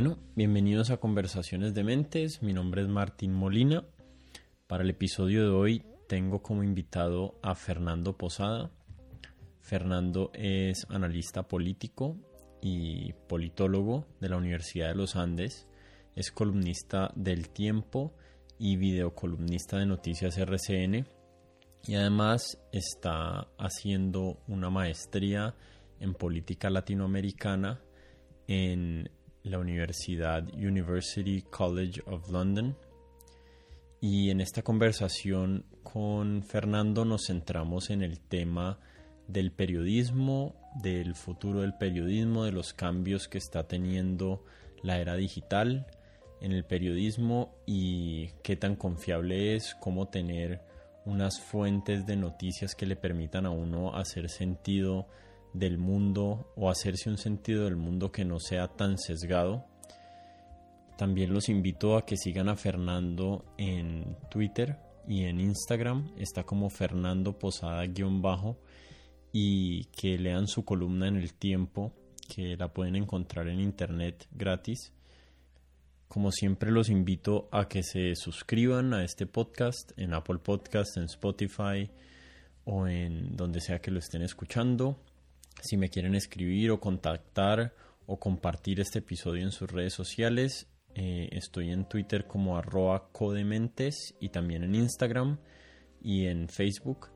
Bueno, bienvenidos a Conversaciones de Mentes. Mi nombre es Martín Molina. Para el episodio de hoy tengo como invitado a Fernando Posada. Fernando es analista político y politólogo de la Universidad de los Andes. Es columnista del Tiempo y videocolumnista de Noticias RCN. Y además está haciendo una maestría en política latinoamericana en la Universidad University College of London. Y en esta conversación con Fernando nos centramos en el tema del periodismo, del futuro del periodismo, de los cambios que está teniendo la era digital en el periodismo y qué tan confiable es, cómo tener unas fuentes de noticias que le permitan a uno hacer sentido del mundo o hacerse un sentido del mundo que no sea tan sesgado. También los invito a que sigan a Fernando en Twitter y en Instagram. Está como Fernando Posada-bajo y que lean su columna en el tiempo que la pueden encontrar en internet gratis. Como siempre los invito a que se suscriban a este podcast en Apple Podcast, en Spotify o en donde sea que lo estén escuchando. Si me quieren escribir o contactar o compartir este episodio en sus redes sociales, eh, estoy en Twitter como arroba codementes y también en Instagram y en Facebook.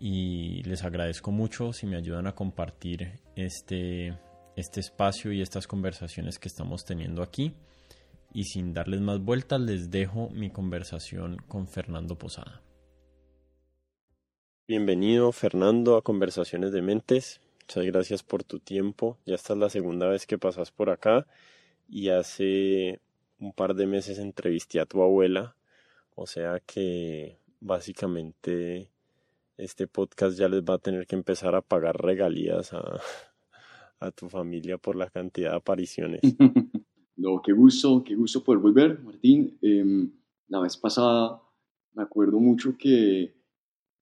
Y les agradezco mucho si me ayudan a compartir este, este espacio y estas conversaciones que estamos teniendo aquí. Y sin darles más vueltas, les dejo mi conversación con Fernando Posada. Bienvenido Fernando a Conversaciones de Mentes. Muchas gracias por tu tiempo. Ya esta es la segunda vez que pasas por acá y hace un par de meses entrevisté a tu abuela. O sea que básicamente este podcast ya les va a tener que empezar a pagar regalías a, tu familia por la cantidad de apariciones. No, qué gusto, qué gusto poder volver, Martín. Em, la vez pasada me acuerdo mucho que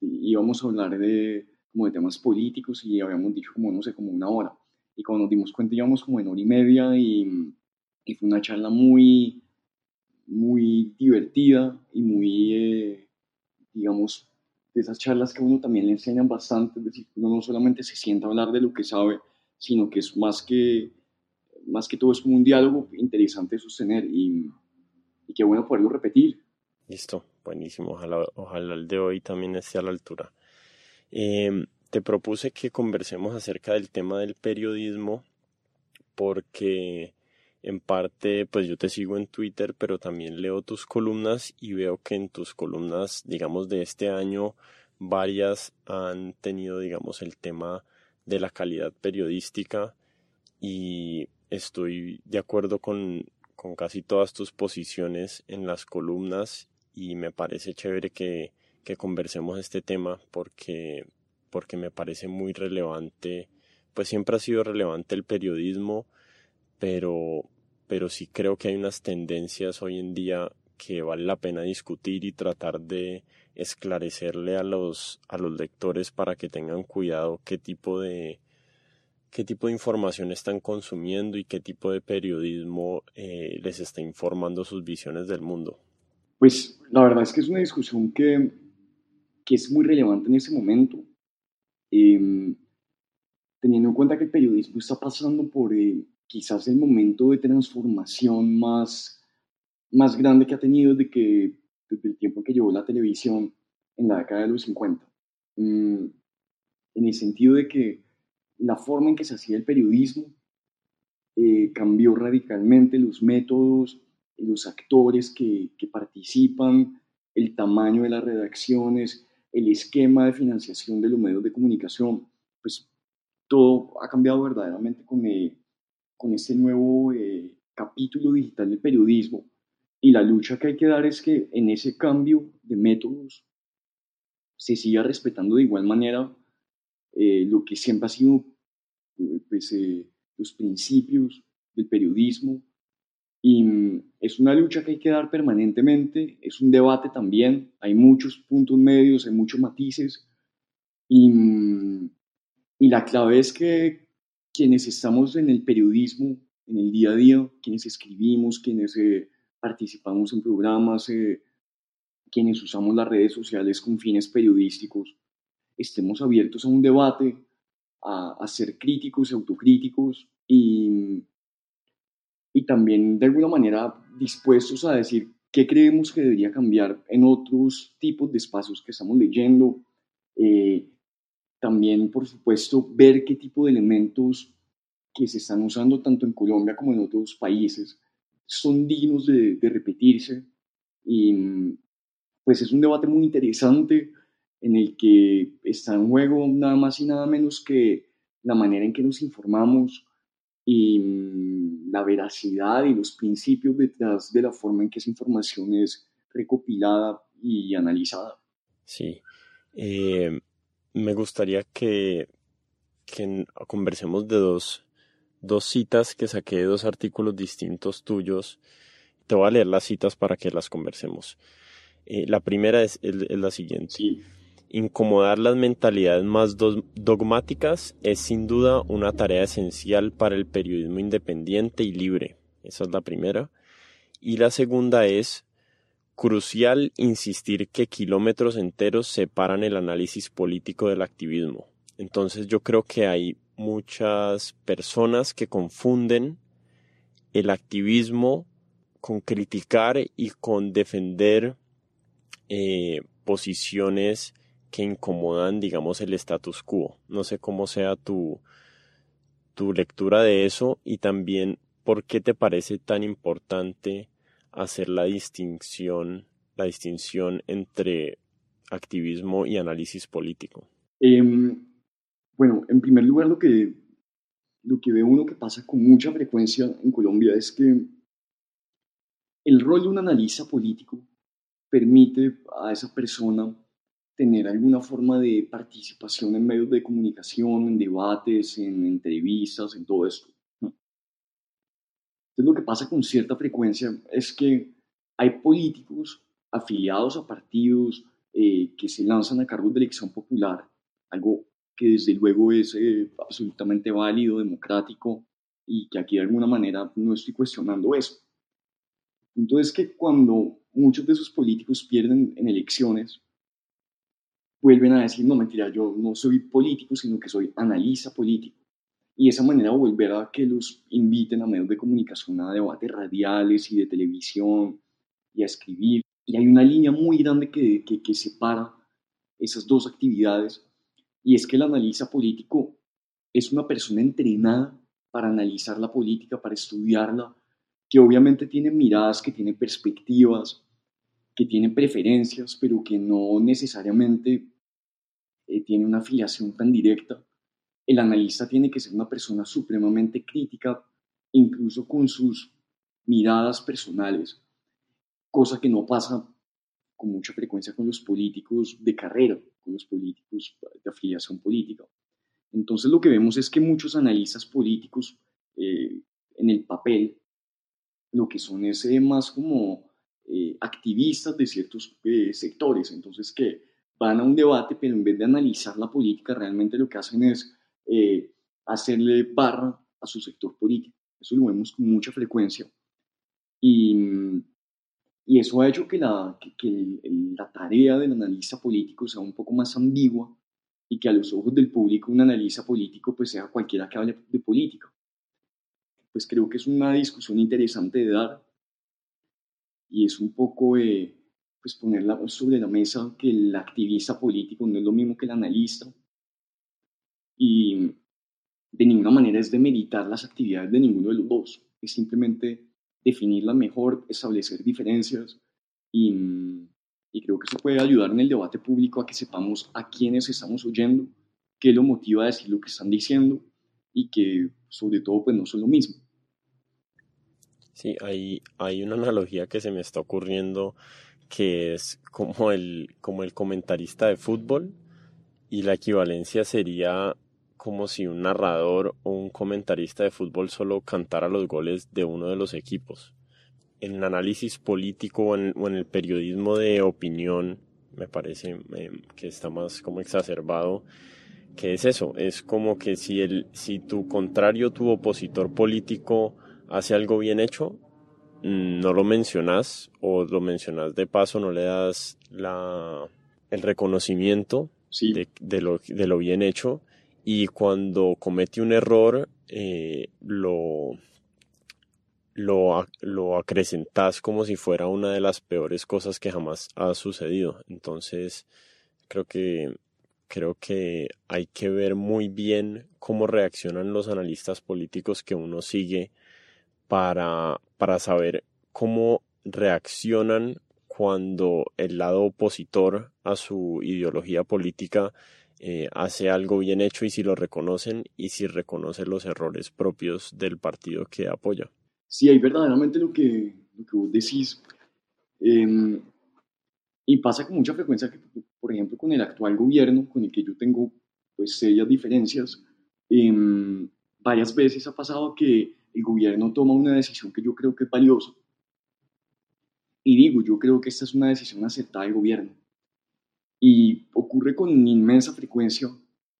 íbamos a hablar de como de temas políticos y habíamos dicho como, no sé, como una hora. Y cuando nos dimos cuenta íbamos como en hora y media y, y fue una charla muy, muy divertida y muy, eh, digamos, de esas charlas que a uno también le enseñan bastante, es decir, uno no solamente se sienta a hablar de lo que sabe, sino que es más que, más que todo es como un diálogo interesante de sostener y, y qué bueno poderlo repetir. Listo, buenísimo, ojalá, ojalá el de hoy también esté a la altura. Em, te propuse que conversemos acerca del tema del periodismo porque en parte pues yo te sigo en Twitter pero también leo tus columnas y veo que en tus columnas digamos de este año varias han tenido digamos el tema de la calidad periodística y estoy de acuerdo con, con casi todas tus posiciones en las columnas y me parece chévere que que conversemos este tema porque, porque me parece muy relevante, pues siempre ha sido relevante el periodismo, pero, pero sí creo que hay unas tendencias hoy en día que vale la pena discutir y tratar de esclarecerle a los, a los lectores para que tengan cuidado qué tipo de qué tipo de información están consumiendo y qué tipo de periodismo eh, les está informando sus visiones del mundo. Pues la verdad es que es una discusión que que es muy relevante en ese momento, em, teniendo en cuenta que el periodismo está pasando por eh, quizás el momento de transformación más, más grande que ha tenido desde, que, desde el tiempo que llevó la televisión en la década de los 50. Mm, en el sentido de que la forma en que se hacía el periodismo eh, cambió radicalmente los métodos, los actores que, que participan, el tamaño de las redacciones, el esquema de financiación de los medios de comunicación, pues todo ha cambiado verdaderamente con, eh, con este nuevo eh, capítulo digital del periodismo. Y la lucha que hay que dar es que en ese cambio de métodos se siga respetando de igual manera eh, lo que siempre ha sido pues, los principios del periodismo, y mm, es una lucha que hay que dar permanentemente, es un debate también, hay muchos puntos medios, hay muchos matices. Y, mm, y la clave es que quienes estamos en el periodismo en el día a día, quienes escribimos, quienes eh, participamos en programas, eh, quienes usamos las redes sociales con fines periodísticos, estemos abiertos a un debate, a, a ser críticos autocríticos y, y también de alguna manera dispuestos a decir qué creemos que debería cambiar en otros tipos de espacios que estamos leyendo. Eh, también, por supuesto, ver qué tipo de elementos que se están usando tanto en Colombia como en otros países son dignos de, de repetirse. Y pues es un debate muy interesante en el que está en juego nada más y nada menos que la manera en que nos informamos y mm, la veracidad y los principios detrás de la forma en que esa información es recopilada y analizada. Sí, eh, me gustaría que, que conversemos de dos, dos citas que saqué de dos artículos distintos tuyos. Te voy a leer las citas para que las conversemos. Eh, la primera es, la siguiente. Incomodar las mentalidades más dogmáticas es sin duda una tarea esencial para el periodismo independiente y libre. Esa es la primera. Y la segunda es crucial insistir que kilómetros enteros separan el análisis político del activismo. Entonces yo creo que hay muchas personas que confunden el activismo con criticar y con defender eh, posiciones que incomodan, digamos, el status quo. No sé cómo sea tu, tu lectura de eso y también por qué te parece tan importante hacer la distinción, la distinción entre activismo y análisis político. Em, bueno, en primer lugar, lo que, lo que ve uno que pasa con mucha frecuencia en Colombia es que el rol de un analista político permite a esa persona tener alguna forma de participación en medios de comunicación, en debates, en entrevistas, en todo esto. Entonces lo que pasa con cierta frecuencia es que hay políticos afiliados a partidos eh, que se lanzan a cargos de elección popular, algo que desde luego es eh, absolutamente válido, democrático y que aquí de alguna manera no estoy cuestionando eso. Entonces que cuando muchos de esos políticos pierden en elecciones, vuelven a decir, no, mentira, yo no soy político, sino que soy analista político. Y esa manera volver a que los inviten a medios de comunicación, a debates radiales y de televisión y a escribir. Y hay una línea muy grande que, que, que separa esas dos actividades y es que el analista político es una persona entrenada para analizar la política, para estudiarla, que obviamente tiene miradas, que tiene perspectivas, que tiene preferencias, pero que no necesariamente eh, tiene una afiliación tan directa. El analista tiene que ser una persona supremamente crítica, incluso con sus miradas personales, cosa que no pasa con mucha frecuencia con los políticos de carrera, con los políticos de afiliación política. Entonces lo que vemos es que muchos analistas políticos eh, en el papel lo que son es eh, más como eh, activistas de ciertos eh, sectores, entonces que van a un debate, pero en vez de analizar la política, realmente lo que hacen es eh, hacerle barra a su sector político. Eso lo vemos con mucha frecuencia. Y, y eso ha hecho que, la, que, la tarea del analista político sea un poco más ambigua y que a los ojos del público un analista político pues sea cualquiera que hable de política. Pues creo que es una discusión interesante de dar y es un poco eh, pues ponerla sobre la mesa que el activista político no es lo mismo que el analista y de ninguna manera es demeritar las actividades de ninguno de los dos, es simplemente definirla mejor, establecer diferencias y, y creo que eso puede ayudar en el debate público a que sepamos a quiénes estamos oyendo, qué lo motiva a decir lo que están diciendo y que sobre todo pues no son lo mismo. Sí, hay, hay una analogía que se me está ocurriendo que es como el, como el comentarista de fútbol y la equivalencia sería como si un narrador o un comentarista de fútbol solo cantara los goles de uno de los equipos. En el análisis político o en, el periodismo de opinión me parece eh, que está más como exacerbado que es eso, es como que si, el, si tu contrario, tu opositor político hace algo bien hecho, no lo mencionas o lo mencionas de paso, no le das la, el reconocimiento de, lo, de, lo, bien hecho y cuando comete un error eh, lo, lo, lo acrecentas como si fuera una de las peores cosas que jamás ha sucedido. Entonces, creo que creo que hay que ver muy bien cómo reaccionan los analistas políticos que uno sigue para, para saber cómo reaccionan cuando el lado opositor a su ideología política eh, hace algo bien hecho y si lo reconocen y si reconoce los errores propios del partido que apoya. Sí, hay verdaderamente lo que, lo que vos decís. Em, y pasa con mucha frecuencia que, por ejemplo, con el actual gobierno, con el que yo tengo pues serias diferencias, em, varias veces ha pasado que el gobierno toma una decisión que yo creo que es valiosa. Y digo, yo creo que esta es una decisión aceptada del gobierno. Y ocurre con inmensa frecuencia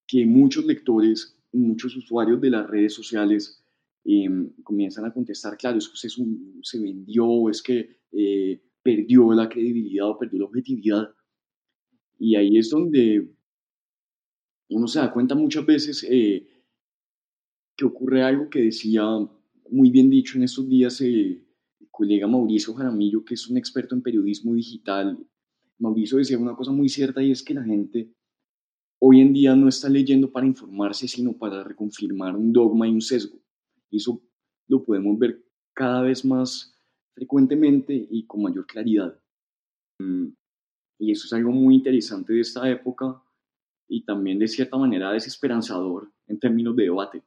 que muchos lectores, muchos usuarios de las redes sociales Em, comienzan a contestar, claro, es que se vendió, es que eh, perdió la credibilidad o perdió la objetividad. Y ahí es donde uno se da cuenta muchas veces eh, que ocurre algo que decía muy bien dicho en estos días el colega Mauricio Jaramillo, que es un experto en periodismo digital. Mauricio decía una cosa muy cierta y es que la gente hoy en día no está leyendo para informarse, sino para reconfirmar un dogma y un sesgo. Y eso lo podemos ver cada vez más frecuentemente y con mayor claridad. Mm, y eso es algo muy interesante de esta época y también de cierta manera desesperanzador en términos de debate.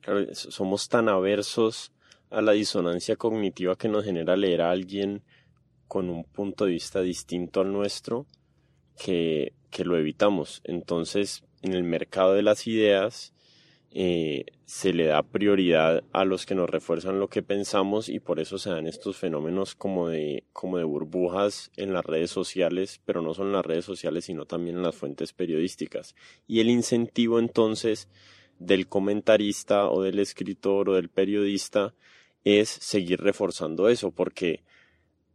Claro, somos tan aversos a la disonancia cognitiva que nos genera leer a alguien con un punto de vista distinto al nuestro que, que lo evitamos. Entonces, en el mercado de las ideas, eh, se le da prioridad a los que nos refuerzan lo que pensamos y por eso se dan estos fenómenos como de, como de burbujas en las redes sociales, pero no son las redes sociales sino también en las fuentes periodísticas. Y el incentivo entonces del comentarista o del escritor o del periodista es seguir reforzando eso, porque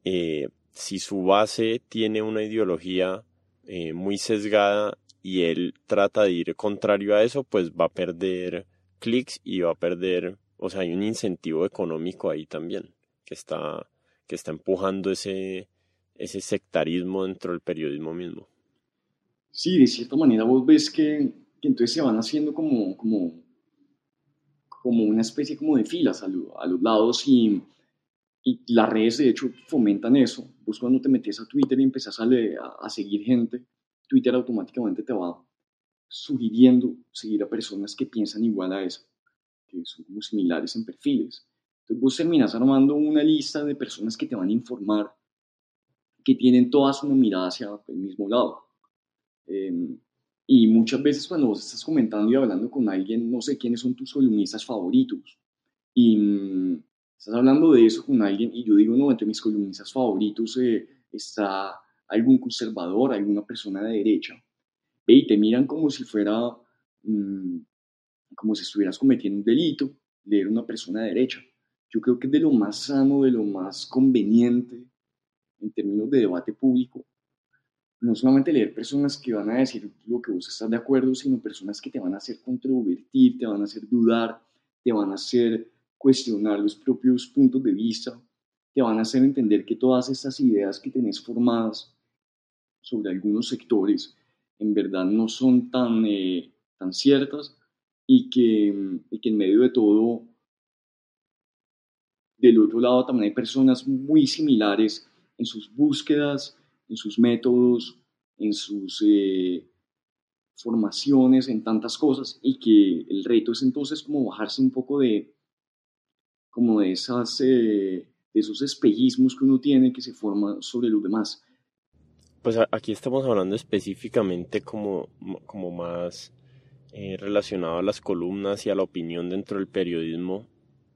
eh, si su base tiene una ideología eh, muy sesgada y él trata de ir contrario a eso, pues va a perder clics y va a perder, o sea, hay un incentivo económico ahí también que está, que está empujando ese, ese sectarismo dentro del periodismo mismo. Sí, de cierta manera vos ves que, que entonces se van haciendo como, como, como una especie como de filas a, a los lados y, y, las redes de hecho fomentan eso. Vos cuando te metes a Twitter y empezás a, a seguir gente, Twitter automáticamente te va sugiriendo seguir a personas que piensan igual a eso, que son como similares en perfiles. Entonces vos terminas armando una lista de personas que te van a informar, que tienen toda su mirada hacia el mismo lado. Em, y muchas veces cuando vos estás comentando y hablando con alguien, no sé quiénes son tus columnistas favoritos. Y mm, estás hablando de eso con alguien y yo digo, no, entre mis columnistas favoritos eh, está algún conservador, alguna persona de derecha, ve y te miran como si fuera, mm, como si estuvieras cometiendo un delito, leer una persona de derecha. Yo creo que es de lo más sano, de lo más conveniente en términos de debate público, no solamente leer personas que van a decir lo que vos estás de acuerdo, sino personas que te van a hacer controvertir, te van a hacer dudar, te van a hacer cuestionar los propios puntos de vista, te van a hacer entender que todas estas ideas que tenés formadas sobre algunos sectores en verdad no son tan, eh, tan ciertas y que, que en medio de todo, del otro lado también hay personas muy similares en sus búsquedas, en sus métodos, en sus eh, formaciones, en tantas cosas, y que el reto es entonces como bajarse un poco de, como de, esas, eh, esos espejismos que uno tiene que se forman sobre los demás. Pues aquí estamos hablando específicamente como, como más eh, relacionado a las columnas y a la opinión dentro del periodismo,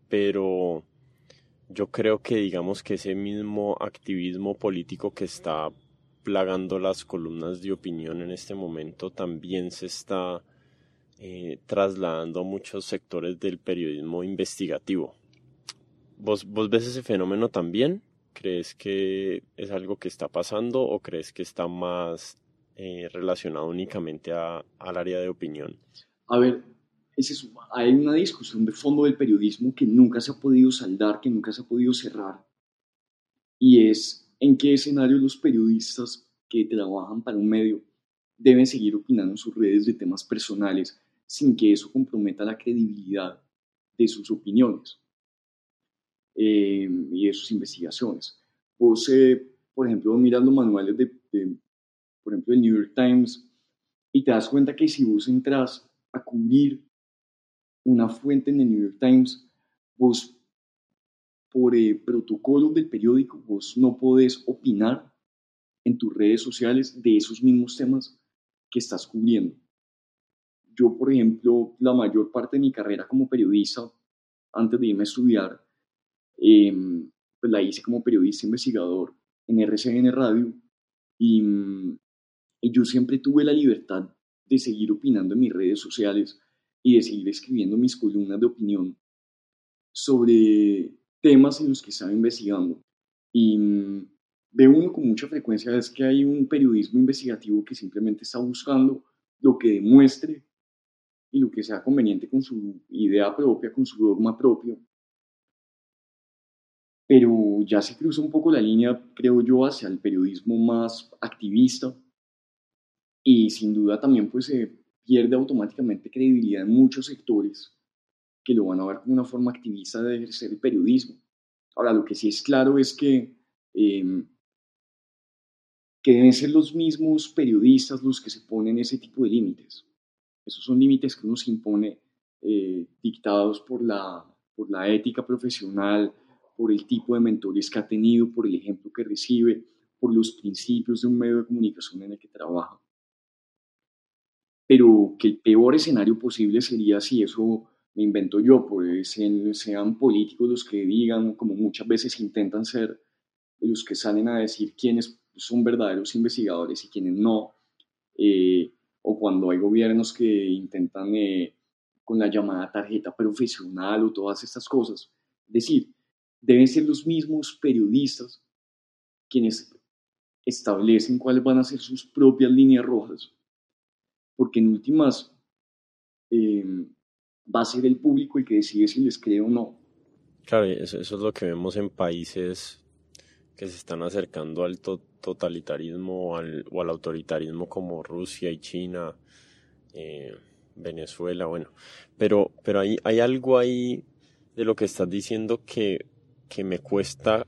pero yo creo que digamos que ese mismo activismo político que está plagando las columnas de opinión en este momento también se está eh, trasladando a muchos sectores del periodismo investigativo. ¿Vos, ¿Vos ves ese fenómeno también? ¿Crees que es algo que está pasando o crees que está más eh, relacionado únicamente a, al área de opinión? A ver, es hay una discusión de fondo del periodismo que nunca se ha podido saldar, que nunca se ha podido cerrar, y es en qué escenario los periodistas que trabajan para un medio deben seguir opinando en sus redes de temas personales sin que eso comprometa la credibilidad de sus opiniones eh, y de sus investigaciones. Vos, eh, por ejemplo, mirando manuales de, por ejemplo, el New York Times, y te das cuenta que si vos entras a cubrir una fuente en el New York Times, vos, por eh, protocolo del periódico, vos no podés opinar en tus redes sociales de esos mismos temas que estás cubriendo. Yo, por ejemplo, la mayor parte de mi carrera como periodista, antes de irme a estudiar, em, pues la hice como periodista investigador en RCN Radio y, y yo siempre tuve la libertad de seguir opinando en mis redes sociales y de seguir escribiendo mis columnas de opinión sobre temas en los que estaba investigando. Y veo uno con mucha frecuencia es que hay un periodismo investigativo que simplemente está buscando lo que demuestre y lo que sea conveniente con su idea propia, con su dogma propio. Pero ya se cruza un poco la línea, creo yo, hacia el periodismo más activista y sin duda también pues se pierde automáticamente credibilidad en muchos sectores que lo van a ver como una forma activista de ejercer el periodismo. Ahora, lo que sí es claro es que, em, que deben ser los mismos periodistas los que se ponen ese tipo de límites. Esos son límites que uno se impone eh, dictados por la, por la ética profesional, por el tipo de mentores que ha tenido, por el ejemplo que recibe, por los principios de un medio de comunicación en el que trabaja. Pero que el peor escenario posible sería si eso me invento yo, pues sean políticos los que digan, como muchas veces intentan ser, los que salen a decir quiénes son verdaderos investigadores y quiénes no. Eh, o cuando hay gobiernos que intentan eh, con la llamada tarjeta profesional o todas estas cosas. Es decir, deben ser los mismos periodistas quienes establecen cuáles van a ser sus propias líneas rojas, porque en últimas va a ser el público el que decide si les cree o no. Claro, eso, es lo que vemos en países que se están acercando al totalitarismo o al, autoritarismo como Rusia y China, eh, Venezuela, bueno. Pero, pero hay, hay algo ahí de lo que estás diciendo que, que me cuesta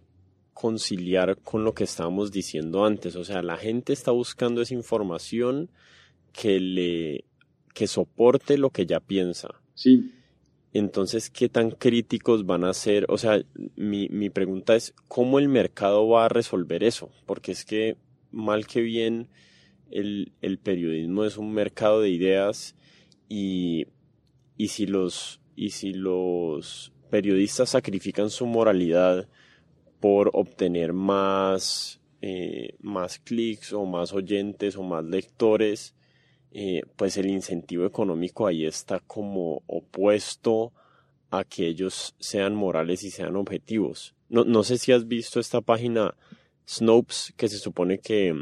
conciliar con lo que estábamos diciendo antes. O sea, la gente está buscando esa información que le que soporte lo que ya piensa. Sí. Entonces, ¿qué tan críticos van a ser? O sea, mi, mi pregunta es, ¿cómo el mercado va a resolver eso? Porque es que, mal que bien, el, el periodismo es un mercado de ideas y, y, si los, y si los periodistas sacrifican su moralidad por obtener más, eh, más clics o más oyentes o más lectores, eh, pues el incentivo económico ahí está como opuesto a que ellos sean morales y sean objetivos. No, no sé si has visto esta página Snopes que se supone que,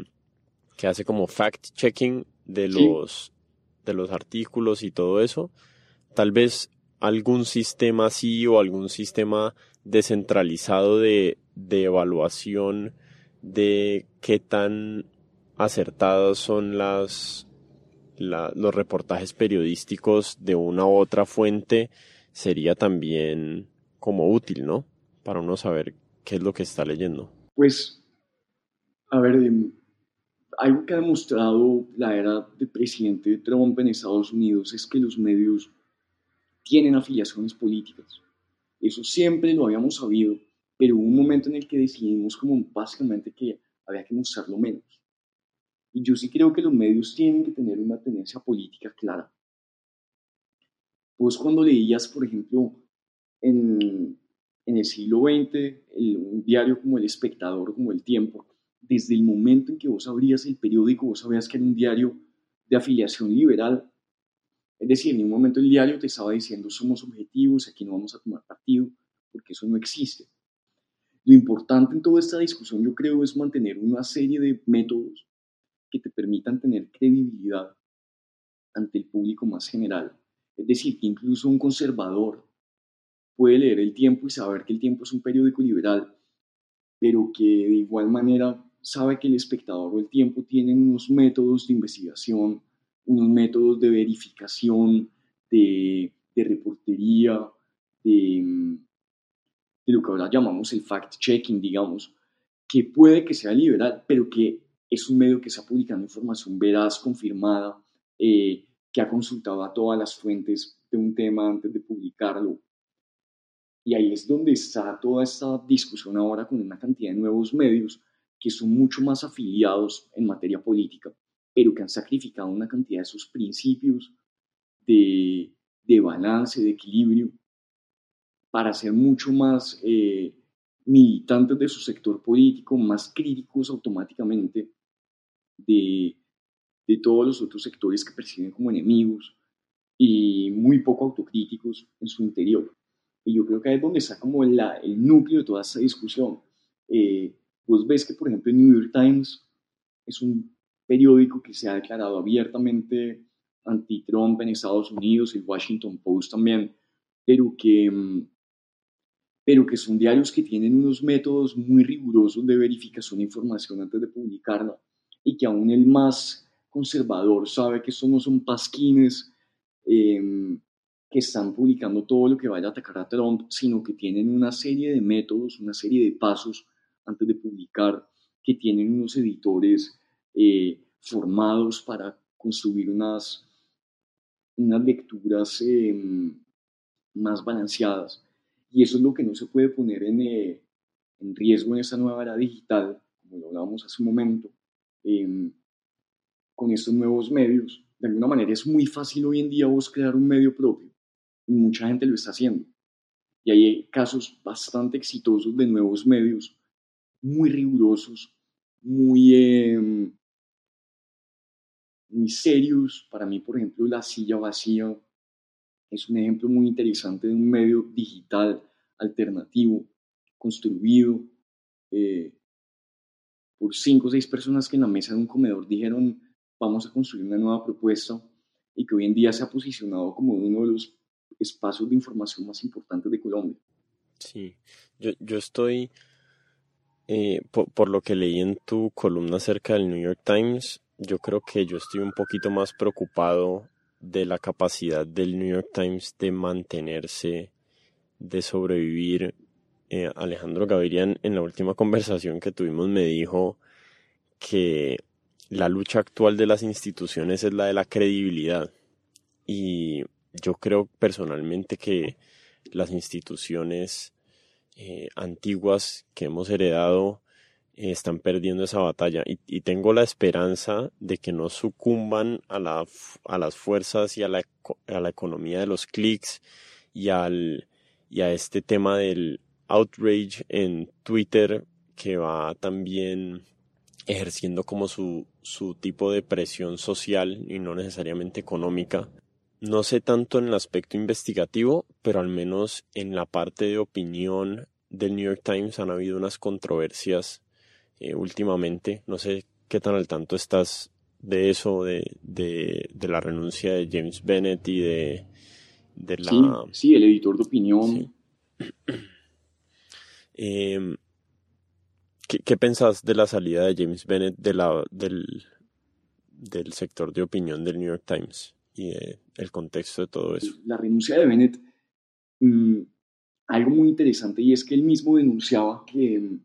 que hace como fact-checking de los, de los artículos y todo eso. Tal vez algún sistema así o algún sistema descentralizado de, de evaluación de qué tan acertadas son las los reportajes periodísticos de una u otra fuente sería también como útil, ¿no? Para uno saber qué es lo que está leyendo. Pues, a ver, em, algo que ha demostrado la era del presidente Trump en Estados Unidos es que los medios tienen afiliaciones políticas. Eso siempre lo habíamos sabido, pero hubo un momento en el que decidimos como básicamente que había que mostrarlo menos. Y yo sí creo que los medios tienen que tener una tendencia política clara. Pues cuando leías, por ejemplo, en, el siglo XX, un diario como El Espectador, como El Tiempo, desde el momento en que vos abrías el periódico, vos sabías que era un diario de afiliación liberal Es decir, en un momento el diario te estaba diciendo somos objetivos, aquí no vamos a tomar partido, porque eso no existe. Lo importante en toda esta discusión, yo creo, es mantener una serie de métodos que te permitan tener credibilidad ante el público más general. Es decir, que incluso un conservador puede leer el tiempo y saber que el tiempo es un periódico liberal, pero que de igual manera sabe que el espectador o el tiempo tienen unos métodos de investigación, unos métodos de verificación, de, de reportería, de, de lo que ahora llamamos el fact-checking, digamos, que puede que sea liberal, pero que es un medio que está publicando información veraz, confirmada, eh, que ha consultado a todas las fuentes de un tema antes de publicarlo. Y ahí es donde está toda esta discusión ahora con una cantidad de nuevos medios que son mucho más afiliados en materia política, pero que han sacrificado una cantidad de sus principios de, de balance, de equilibrio, para ser mucho más eh, militantes de su sector político, más críticos automáticamente de, de todos los otros sectores que perciben como enemigos y muy poco autocríticos en su interior. Y yo creo que ahí es donde está como el núcleo de toda esta discusión. Eh, vos ves que, por ejemplo, el New York Times es un periódico que se ha declarado abiertamente anti-Trump en Estados Unidos, el Washington Post también, pero que, pero que son diarios que tienen unos métodos muy rigurosos de verificación de información antes de publicarla y que aún el más conservador sabe que estos no son pasquines em, que están publicando todo lo que vaya a atacar a Trump, sino que tienen una serie de métodos, una serie de pasos antes de publicar, que tienen unos editores eh, formados para construir unas, unas lecturas em, más balanceadas. Y eso es lo que no se puede poner en, eh, en riesgo en esta nueva era digital, como lo hablábamos hace un momento, em, con estos nuevos medios. De alguna manera es muy fácil hoy en día vos crear un medio propio y mucha gente lo está haciendo. Y hay casos bastante exitosos de nuevos medios, muy rigurosos, muy, em, muy serios. Para mí, por ejemplo, La Silla Vacía es un ejemplo muy interesante de un medio digital alternativo, construido eh, por cinco o seis personas que en la mesa de un comedor dijeron vamos a construir una nueva propuesta y que hoy en día se ha posicionado como uno de los espacios de información más importantes de Colombia. Sí, yo, yo estoy, eh, por, por, lo que leí en tu columna acerca del New York Times, yo creo que yo estoy un poquito más preocupado de la capacidad del New York Times de mantenerse, de sobrevivir. Eh, Alejandro Gaviria en la última conversación que tuvimos me dijo que la lucha actual de las instituciones es la de la credibilidad. Y yo creo personalmente que las instituciones eh, antiguas que hemos heredado eh, están perdiendo esa batalla y, tengo la esperanza de que no sucumban a, la, a las fuerzas y a la, a la economía de los clics y, al, y a este tema del outrage en Twitter que va también ejerciendo como su, su tipo de presión social y no necesariamente económica. No sé tanto en el aspecto investigativo, pero al menos en la parte de opinión del New York Times han habido unas controversias eh, últimamente. No sé qué tan al tanto estás de eso, de, de, de la renuncia de James Bennett y de, de la... Sí, el editor de opinión. Eh, ¿qué, ¿Qué pensás de la salida de James Bennett del, sector de opinión del New York Times y el contexto de todo eso? La renuncia de Bennett, mmm, algo muy interesante y es que él mismo denunciaba que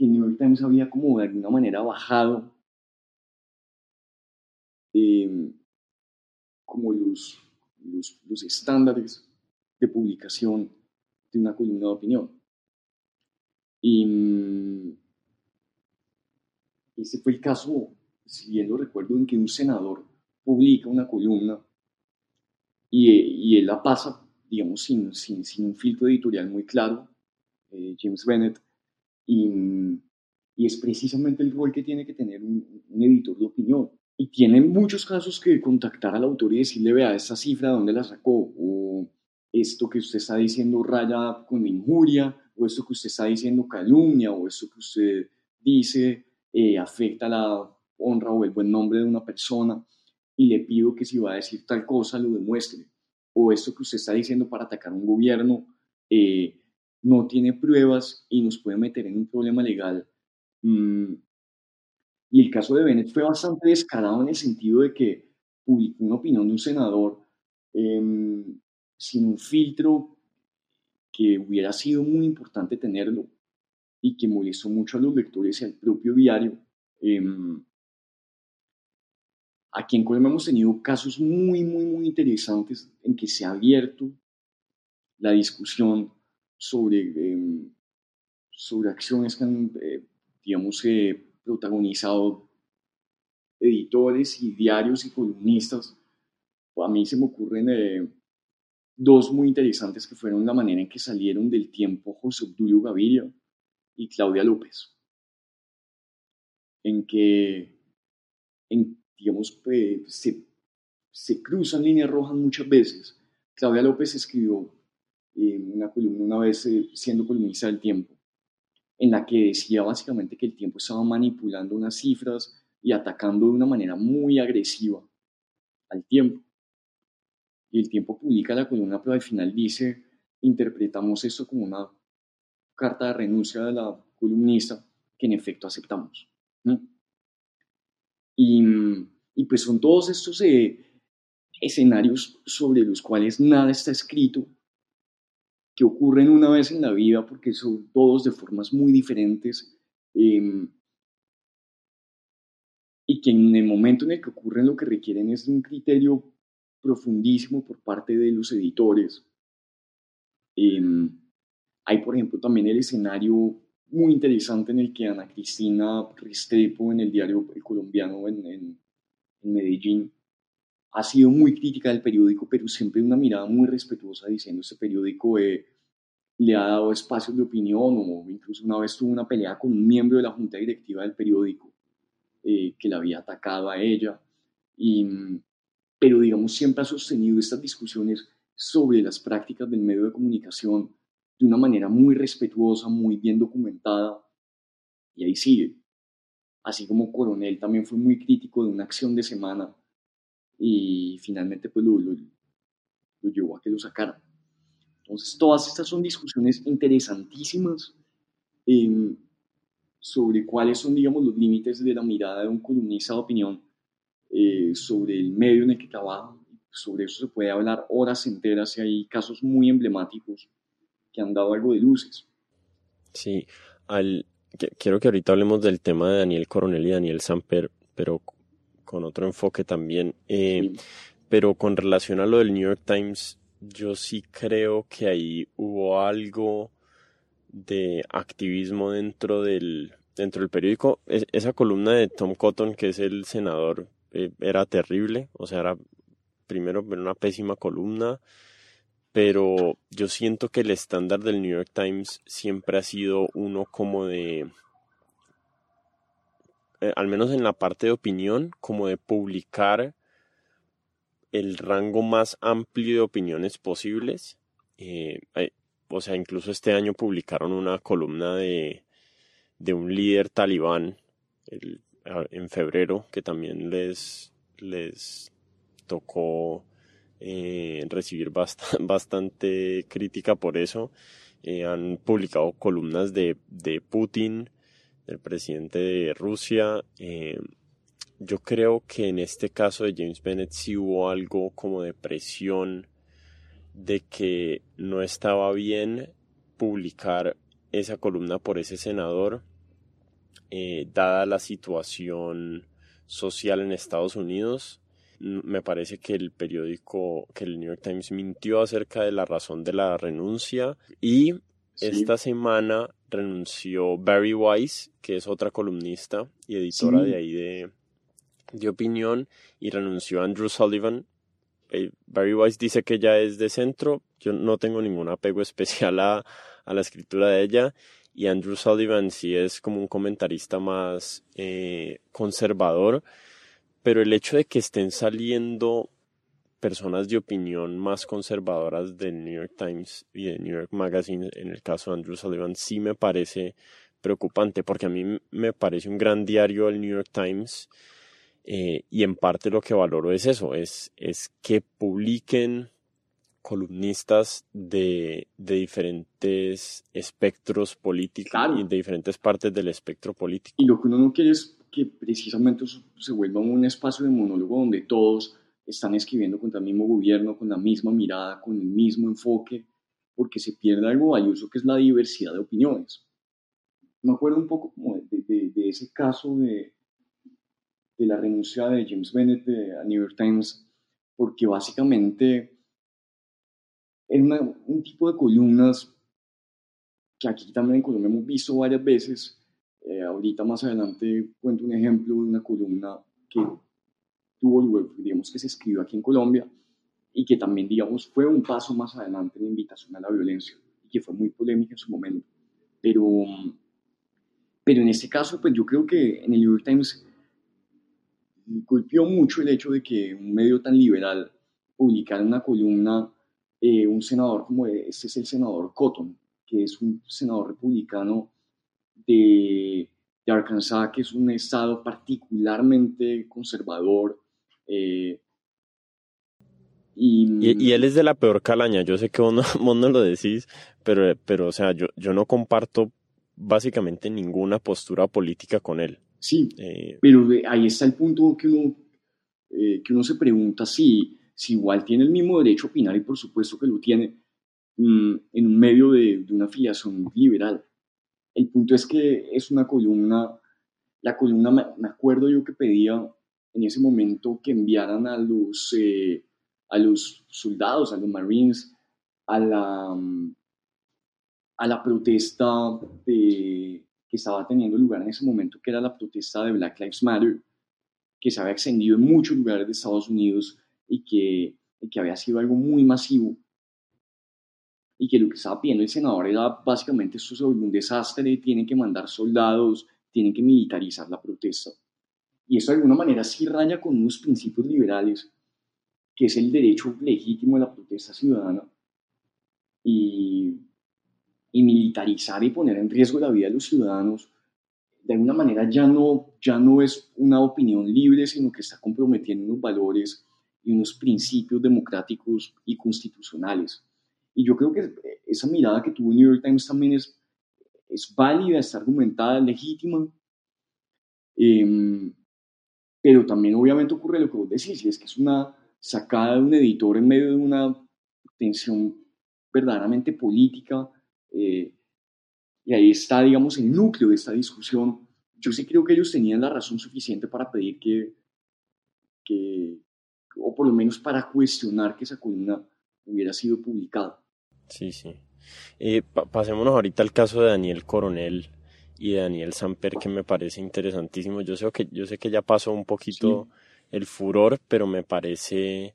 que New York Times había como de alguna manera bajado eh, como los, los, estándares de publicación de una columna de opinión. Y mm, ese fue el caso, si bien lo recuerdo, en que un senador publica una columna y, y él la pasa, digamos, sin, sin, sin, un filtro editorial muy claro, eh, James Bennett, y, y, es precisamente el rol que tiene que tener un, un, editor de opinión, y tiene muchos casos que contactar al autor y decirle, vea, esta cifra, ¿de dónde la sacó? O esto que usted está diciendo raya con injuria, o esto que usted está diciendo calumnia, o esto que usted dice eh, afecta la honra o el buen nombre de una persona, y le pido que si va a decir tal cosa lo demuestre. O esto que usted está diciendo para atacar un gobierno eh, no tiene pruebas y nos puede meter en un problema legal. Mm, y el caso de Bennett fue bastante descarado en el sentido de que publicó una opinión de un senador em, sin un filtro que hubiera sido muy importante tenerlo y que molestó mucho a los lectores y al propio diario. Em, aquí en Colombia hemos tenido casos muy, muy, muy interesantes en que se ha abierto la discusión sobre, em, sobre acciones que han, eh, digamos, eh, protagonizado editores y diarios y columnistas. A mí se me ocurren eh, dos muy interesantes que fueron la manera en que salieron del tiempo José Obdulio Gaviria y Claudia López. En que, en, digamos, se, se cruzan líneas rojas muchas veces. Claudia López escribió en una columna una vez eh, siendo columnista del tiempo en la que decía básicamente que el tiempo estaba manipulando unas cifras y atacando de una manera muy agresiva al tiempo. Y el tiempo publica la columna, pero al final dice, interpretamos esto como una carta de renuncia de la columnista que en efecto aceptamos. Y, y, pues son todos estos eh, escenarios sobre los cuales nada está escrito que ocurren una vez en la vida porque son todos de formas muy diferentes em, y que en el momento en el que ocurren lo que requieren es un criterio profundísimo por parte de los editores. Em, hay, por ejemplo, también el escenario muy interesante en el que Ana Cristina Restrepo en el diario El Colombiano en, en, en Medellín ha sido muy crítica del periódico, pero siempre una mirada muy respetuosa diciendo este periódico eh, le ha dado espacios de opinión o incluso una vez tuvo una pelea con un miembro de la junta directiva del periódico eh, que la había atacado a ella. Y, pero digamos, siempre ha sostenido estas discusiones sobre las prácticas del medio de comunicación de una manera muy respetuosa, muy bien documentada, y ahí sigue. Así como Coronel también fue muy crítico de una acción de semana y finalmente pues lo, lo, llevó a que lo sacaran. Entonces, todas estas son discusiones interesantísimas em, sobre cuáles son, digamos, los límites de la mirada de un columnista de opinión eh, sobre el medio en el que trabaja. Sobre eso se puede hablar horas enteras y hay casos muy emblemáticos que han dado algo de luces. Sí, al, quiero que ahorita hablemos del tema de Daniel Coronel y Daniel Samper, pero con otro enfoque también. Eh, pero con relación a lo del New York Times, yo sí creo que ahí hubo algo de activismo dentro del, dentro del periódico. esa columna de Tom Cotton, que es el senador, eh, era terrible. O sea, era primero una pésima columna. Pero yo siento que el estándar del New York Times siempre ha sido uno como de eh, al menos en la parte de opinión, como de publicar el rango más amplio de opiniones posibles. Eh, o sea, incluso este año publicaron una columna de, de un líder talibán en febrero que también les, les tocó eh, recibir bastante crítica por eso. han publicado columnas de, de Putin, el presidente de Rusia. Eh, yo creo que en este caso de James Bennett sí hubo algo como de presión de que no estaba bien publicar esa columna por ese senador, eh, dada la situación social en Estados Unidos. Me parece que el periódico, que el New York Times mintió acerca de la razón de la renuncia y esta semana renunció Barry Weiss, que es otra columnista y editora de ahí de, de, opinión, y renunció Andrew Sullivan. Eh, Barry Weiss dice que ella es de centro, yo no tengo ningún apego especial a, a, la escritura de ella, y Andrew Sullivan sí es como un comentarista más eh, conservador, pero el hecho de que estén saliendo personas de opinión más conservadoras del New York Times y del New York Magazine, en el caso de Andrew Sullivan, sí me parece preocupante, porque a mí me parece un gran diario el New York Times eh, y en parte lo que valoro es eso, es, es que publiquen columnistas de, de diferentes espectros políticos y de diferentes partes del espectro político. Y lo que uno no quiere es que precisamente se vuelva un espacio de monólogo donde todos están escribiendo contra el mismo gobierno, con la misma mirada, con el mismo enfoque, porque se pierde algo valioso que es la diversidad de opiniones. Me acuerdo un poco como de, de, ese caso de, de la renuncia de James Bennett a New York Times, porque básicamente era un tipo de columnas que aquí también en Colombia hemos visto varias veces. Eh, ahorita más adelante cuento un ejemplo de una columna que tuvo lugar, digamos que se escribió aquí en Colombia y que también, digamos, fue un paso más adelante en la invitación a la violencia y que fue muy polémica en su momento. Pero, pero en este caso, pues yo creo que en el New York Times golpeó mucho el hecho de que un medio tan liberal publicara una columna, eh, un senador como este es el senador Cotton, que es un senador republicano de, de Arkansas, que es un estado particularmente conservador, eh, y, él es de la peor calaña, yo sé que vos no, lo decís, pero, pero o sea, yo, yo no comparto básicamente ninguna postura política con él. Sí, eh, pero ahí está el punto que uno, eh, que uno se pregunta si, si igual tiene el mismo derecho a opinar, y por supuesto que lo tiene, mm, en un medio de, de una afiliación liberal. El punto es que es una columna, la columna, me acuerdo yo que pedía en ese momento que enviaran a los, eh, a los soldados, a los marines, a la, a la protesta que estaba teniendo lugar en ese momento, que era la protesta de Black Lives Matter, que se había extendido en muchos lugares de Estados Unidos y que, que había sido algo muy masivo y que lo que estaba pidiendo el senador era básicamente esto sobre un desastre, tienen que mandar soldados, tienen que militarizar la protesta. Y eso de alguna manera sí raya con unos principios liberales, que es el derecho legítimo de la protesta ciudadana y, y militarizar y poner en riesgo la vida de los ciudadanos, de alguna manera ya no, ya no es una opinión libre, sino que está comprometiendo unos valores y unos principios democráticos y constitucionales. Y yo creo que esa mirada que tuvo New York Times también es, es válida, está argumentada, legítima. Eh, pero también obviamente ocurre lo que vos decís, y es que es una sacada de un editor en medio de una tensión verdaderamente política, eh, y ahí está, digamos, el núcleo de esta discusión. Yo sí creo que ellos tenían la razón suficiente para pedir que, que o por lo menos para cuestionar que esa columna hubiera sido publicada. Sí, sí. Eh, pasémonos ahorita al caso de Daniel Coronel y de Daniel Samper que me parece interesantísimo. Yo sé que, yo sé que ya pasó un poquito el furor, pero me parece,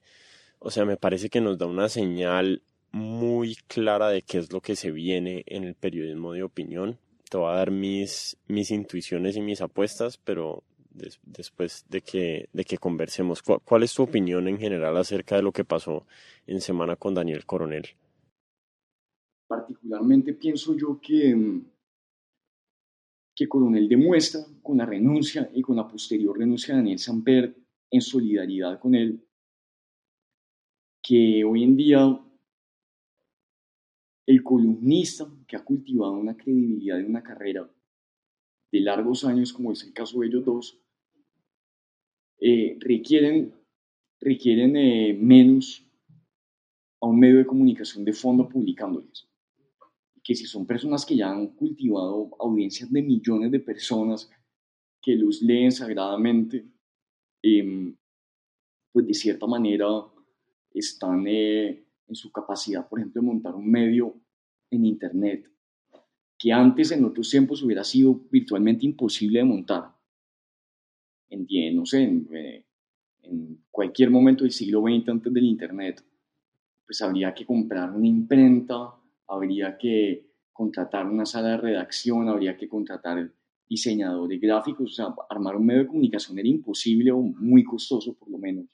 o sea, me parece que nos da una señal muy clara de qué es lo que se viene en el periodismo de opinión. Te voy a dar mis, mis intuiciones y mis apuestas, pero después de que, de que conversemos, ¿cuál es tu opinión en general acerca de lo que pasó en semana con Daniel Coronel? Particularmente pienso yo que que Coronel demuestra con la renuncia y con la posterior renuncia de Daniel Samper en solidaridad con él, que hoy en día el columnista que ha cultivado una credibilidad en una carrera de largos años, como es el caso de ellos dos, eh, requieren, requieren eh, menos a un medio de comunicación de fondo publicándoles que si son personas que ya han cultivado audiencias de millones de personas que los leen sagradamente, em, pues de cierta manera están eh, en su capacidad, por ejemplo, de montar un medio en Internet que antes en otros tiempos hubiera sido virtualmente imposible de montar. En, no sé, eh, en cualquier momento del siglo XX antes del Internet, pues habría que comprar una imprenta, habría que contratar una sala de redacción, habría que contratar diseñadores gráficos, o sea, armar un medio de comunicación era imposible o muy costoso por lo menos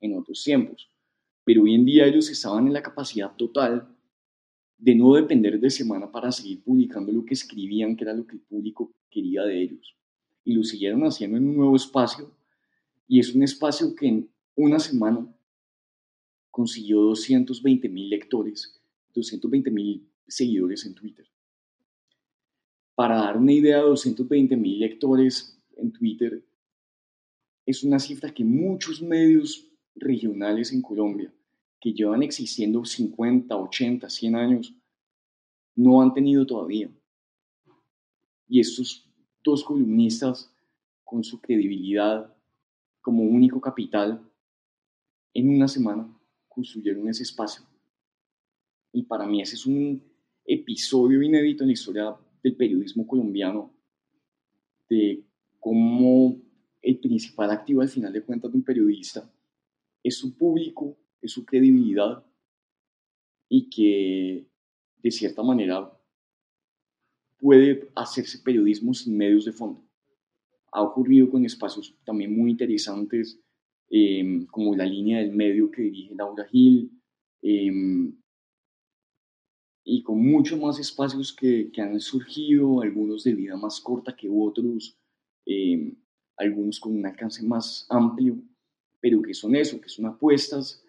en otros tiempos. Pero hoy en día ellos estaban en la capacidad total de no depender de semana para seguir publicando lo que escribían, que era lo que el público quería de ellos. Y lo siguieron haciendo en un nuevo espacio, y es un espacio que en una semana consiguió 220 mil lectores, 220 mil seguidores en Twitter. Para dar una idea, 220 mil lectores en Twitter es una cifra que muchos medios regionales en Colombia que llevan existiendo 50, 80, 100 años no han tenido todavía. Y estos dos columnistas, con su credibilidad como único capital, en una semana construyeron ese espacio. Y para mí ese es un episodio inédito en la historia del periodismo colombiano, de cómo el principal activo al final de cuentas de un periodista es su público, es su credibilidad y que de cierta manera puede hacerse periodismo sin medios de fondo. Ha ocurrido con espacios también muy interesantes em, como la línea del medio que dirige Laura Gil em, y con muchos más espacios que, que, han surgido, algunos de vida más corta que otros, em, algunos con un alcance más amplio pero que son eso, que son apuestas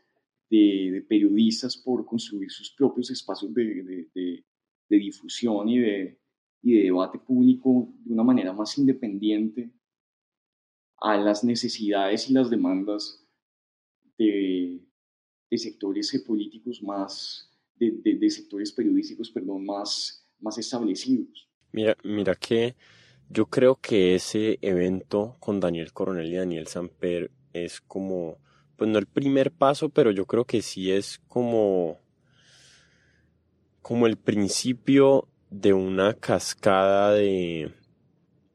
de, periodistas por construir sus propios espacios de, de, difusión y de, y de debate público de una manera más independiente a las necesidades y las demandas de, sectores políticos más, de, sectores periodísticos, perdón, más, más establecidos. Mira, mira que yo creo que ese evento con Daniel Coronel y Daniel Samper es como, pues no el primer paso, pero yo creo que sí es como, como el principio de una cascada de,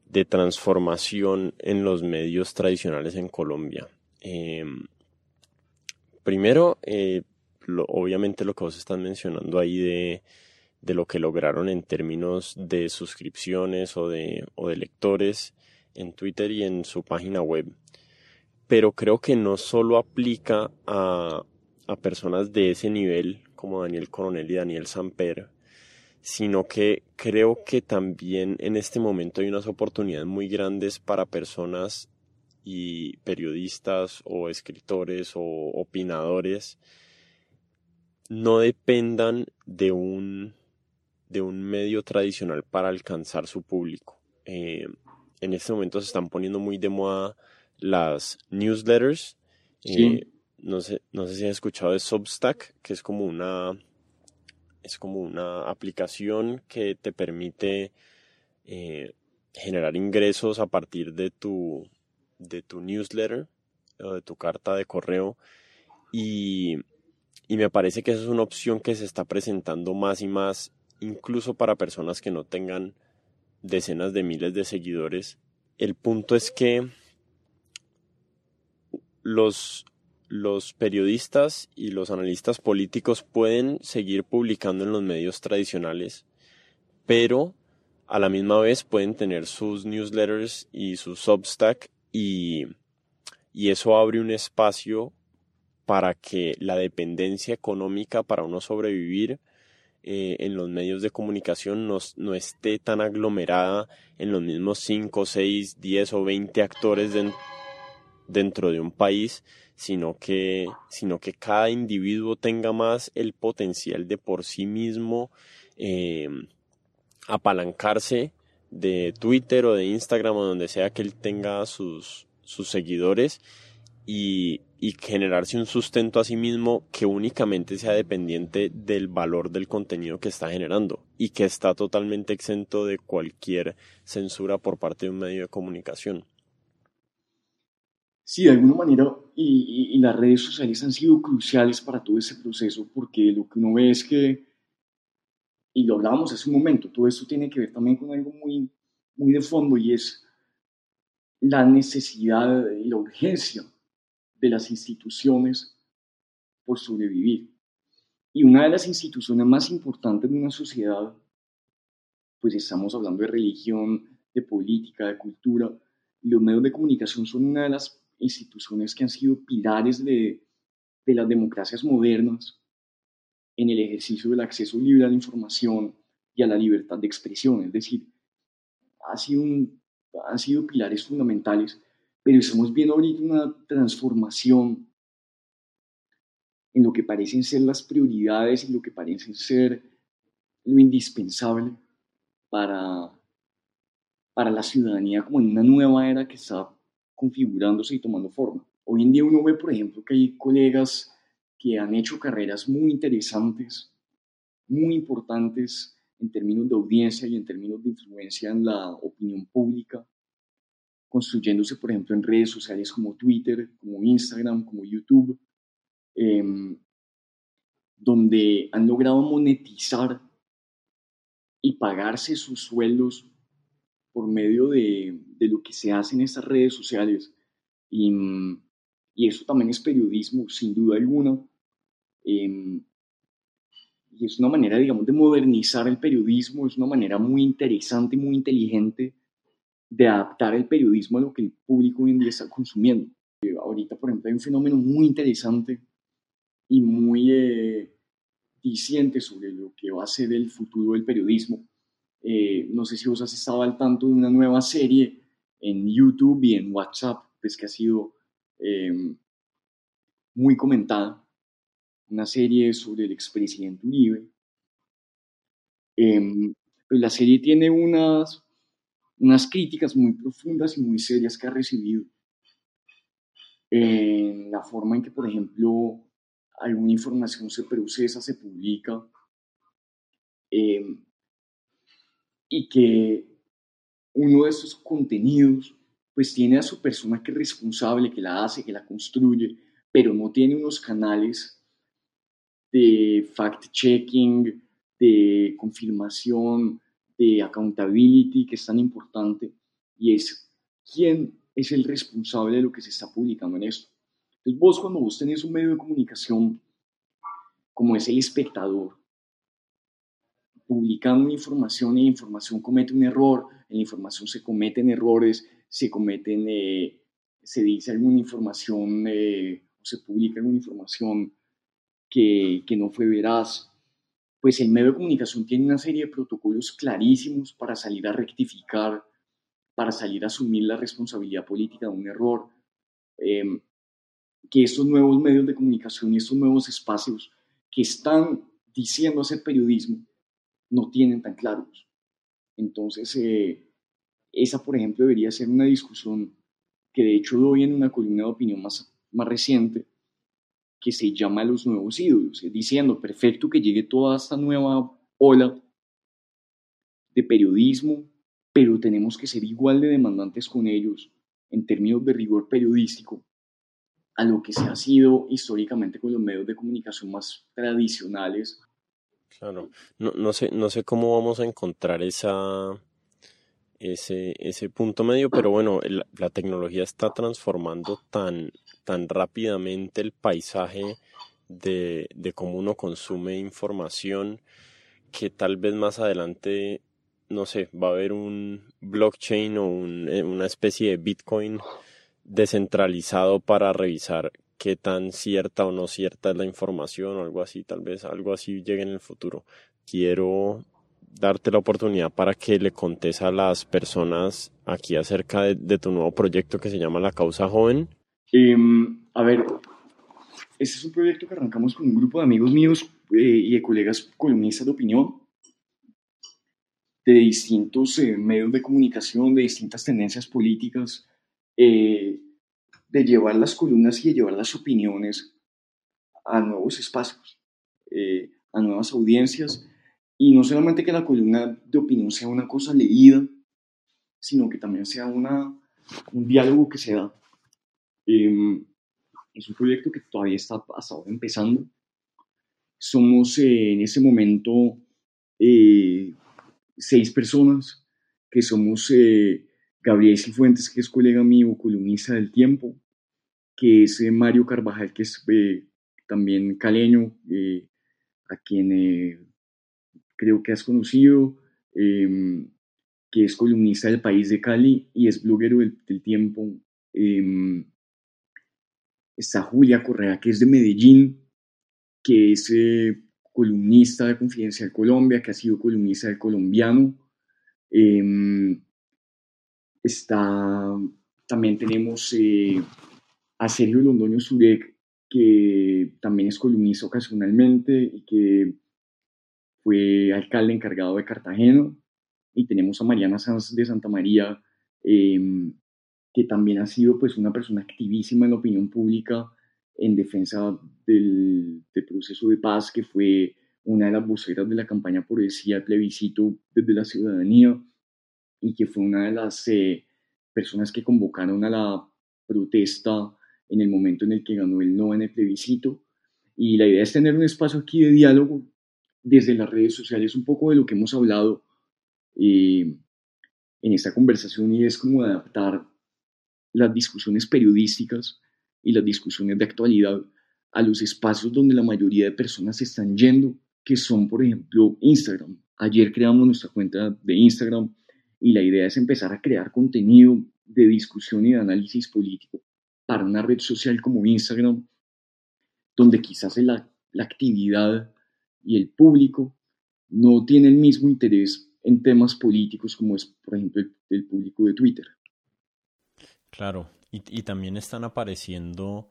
de transformación en los medios tradicionales en Colombia. Em, primero, eh, obviamente lo que vos estás mencionando ahí de, de, lo que lograron en términos de suscripciones o de, o de lectores en Twitter y en su página web pero creo que no solo aplica a, personas de ese nivel como Daniel Coronel y Daniel Samper, sino que creo que también en este momento hay unas oportunidades muy grandes para personas y periodistas o escritores o opinadores no dependan de un, de un medio tradicional para alcanzar su público. Eh, en este momento se están poniendo muy de moda las newsletters. Eh, no, sé, no sé si han escuchado de Substack, que es como una, es como una aplicación que te permite eh, generar ingresos a partir de tu, de tu newsletter o de tu carta de correo. Y, y me parece que esa es una opción que se está presentando más y más, incluso para personas que no tengan decenas de miles de seguidores. El punto es que los, los periodistas y los analistas políticos pueden seguir publicando en los medios tradicionales, pero a la misma vez pueden tener sus newsletters y su Substack y, y eso abre un espacio para que la dependencia económica para uno sobrevivir eh, en los medios de comunicación no, no, esté tan aglomerada en los mismos 5, 6, 10 o 20 actores de, dentro de un país, sino que, sino que cada individuo tenga más el potencial de por sí mismo eh, apalancarse de Twitter o de Instagram o donde sea que él tenga sus, sus seguidores y, y, generarse un sustento a sí mismo que únicamente sea dependiente del valor del contenido que está generando y que está totalmente exento de cualquier censura por parte de un medio de comunicación. Sí, de alguna manera, y, las redes sociales han sido cruciales para todo ese proceso, porque lo que uno ve es que, y lo hablábamos hace un momento, todo esto tiene que ver también con algo muy, muy de fondo, y es la necesidad y la urgencia de las instituciones por sobrevivir. Y una de las instituciones más importantes de una sociedad pues estamos hablando de religión, de política, de cultura. Los medios de comunicación son una de las instituciones que han sido pilares de, de las democracias modernas en el ejercicio del acceso libre a la información y a la libertad de expresión. Es decir, ha sido han sido pilares fundamentales, pero estamos viendo ahorita una transformación en lo que parecen ser las prioridades y lo que parecen ser lo indispensable para, para la ciudadanía como en una nueva era que está configurándose y tomando forma. Hoy en día uno ve, por ejemplo, que hay colegas que han hecho carreras muy interesantes, muy importantes en términos de audiencia y en términos de influencia en la opinión pública, construyéndose, por ejemplo, en redes sociales como Twitter, como Instagram, como YouTube, em, donde han logrado monetizar y pagarse sus sueldos por medio de, de lo que se hace en estas redes sociales. Y, y, eso también es periodismo, sin duda alguna. Em, y es una manera, digamos, de modernizar el periodismo, es una manera muy interesante y muy inteligente de adaptar el periodismo a lo que el público hoy en día está consumiendo. Eh, ahorita, por ejemplo, hay un fenómeno muy interesante y muy eh, diciente sobre lo que va a ser el futuro del periodismo. Eh, no sé si vos has estado al tanto de una nueva serie en YouTube y en WhatsApp, pues que ha sido em, muy comentada, una serie sobre el expresidente Uribe. Em, pues la serie tiene unas, unas críticas muy profundas y muy serias que ha recibido en la forma en que, por ejemplo, alguna información se procesa, se publica, em, y que uno de esos contenidos pues tiene a su persona que es responsable, que la hace, que la construye, pero no tiene unos canales de fact-checking, de confirmación, de accountability que es tan importante y es quién es el responsable de lo que se está publicando en esto. Entonces vos cuando vos tenés un medio de comunicación como es el espectador, publicando información la información comete un error, en la información se cometen errores, se cometen, eh, se dice alguna información, eh, se publica alguna información que, no fue veraz, pues el medio de comunicación tiene una serie de protocolos clarísimos para salir a rectificar, para salir a asumir la responsabilidad política de un error. Eh, que estos nuevos medios de comunicación y estos nuevos espacios que están diciendo hacer periodismo no tienen tan claros. Entonces, eh, esa, por ejemplo, debería ser una discusión que de hecho doy en una columna de opinión más, más reciente, que se llama Los Nuevos Ídolos, diciendo, perfecto que llegue toda esta nueva ola de periodismo, pero tenemos que ser igual de demandantes con ellos en términos de rigor periodístico a lo que se ha sido históricamente con los medios de comunicación más tradicionales. Claro, no, no, sé, no sé cómo vamos a encontrar esa, ese, ese punto medio, pero bueno, la tecnología está transformando tan, tan rápidamente el paisaje de, de cómo uno consume información que tal vez más adelante, no sé, va a haber un blockchain o un, eh, una especie de Bitcoin descentralizado para revisar qué tan cierta o no cierta es la información o algo así, tal vez algo así llegue en el futuro. Quiero darte la oportunidad para que le contes a las personas aquí acerca de, tu nuevo proyecto que se llama La Causa Joven. Em, a ver, este es un proyecto que arrancamos con un grupo de amigos míos eh, y de colegas columnistas de opinión de distintos eh, medios de comunicación, de distintas tendencias políticas, eh, de llevar las columnas y de llevar las opiniones a nuevos espacios, eh, a nuevas audiencias, y no solamente que la columna de opinión sea una cosa leída, sino que también sea una, un diálogo que se da. Em, es un proyecto que todavía está hasta ahora empezando. Somos eh, en este momento seis personas que somos Gabriel Cifuentes, que es colega mío, columnista del tiempo, que es eh, Mario Carvajal, que es eh, también caleño, eh, a quien creo que has conocido, em, que es columnista del País de Cali y es bloguero del, tiempo. Em, está Julia Correa, que es de Medellín, que es columnista de Confidencial Colombia, que ha sido columnista del colombiano. Em, está, también tenemos a Sergio Londoño Zurek, que también es columnista ocasionalmente y que fue alcalde encargado de Cartagena. Y tenemos a Mariana Sanz de Santa María, em, que también ha sido pues, una persona activísima en la opinión pública en defensa del, proceso de paz, que fue una de las voceras de la campaña por el plebiscito desde la ciudadanía y que fue una de las eh, personas que convocaron a la protesta en el momento en el que ganó el no en el plebiscito. Y la idea es tener un espacio aquí de diálogo desde las redes sociales, un poco de lo que hemos hablado eh, en esta conversación y es como adaptar las discusiones periodísticas y las discusiones de actualidad a los espacios donde la mayoría de personas están yendo, que son, por ejemplo, Instagram. Ayer creamos nuestra cuenta de Instagram y la idea es empezar a crear contenido de discusión y de análisis político para una red social como Instagram, donde quizás la, actividad y el público no tiene el mismo interés en temas políticos como es, por ejemplo, el público de Twitter. Claro, y, también están apareciendo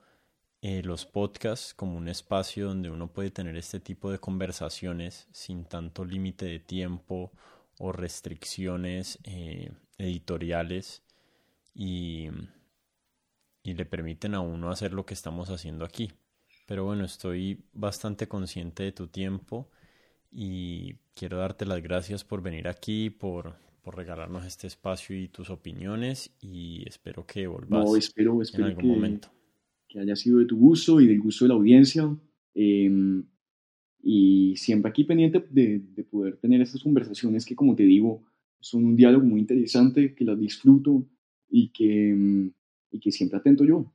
eh, los podcasts como un espacio donde uno puede tener este tipo de conversaciones sin tanto límite de tiempo o restricciones eh, editoriales y, y le permiten a uno hacer lo que estamos haciendo aquí. Pero bueno, estoy bastante consciente de tu tiempo y quiero darte las gracias por venir aquí, por, por regalarnos este espacio y tus opiniones y espero que volvás no, espero, espero en algún que, momento. Que haya sido de tu gusto y del gusto de la audiencia. Em, y siempre aquí pendiente de, de, poder tener estas conversaciones que, como te digo, son un diálogo muy interesante, que las disfruto y que, em, y que siempre atento yo.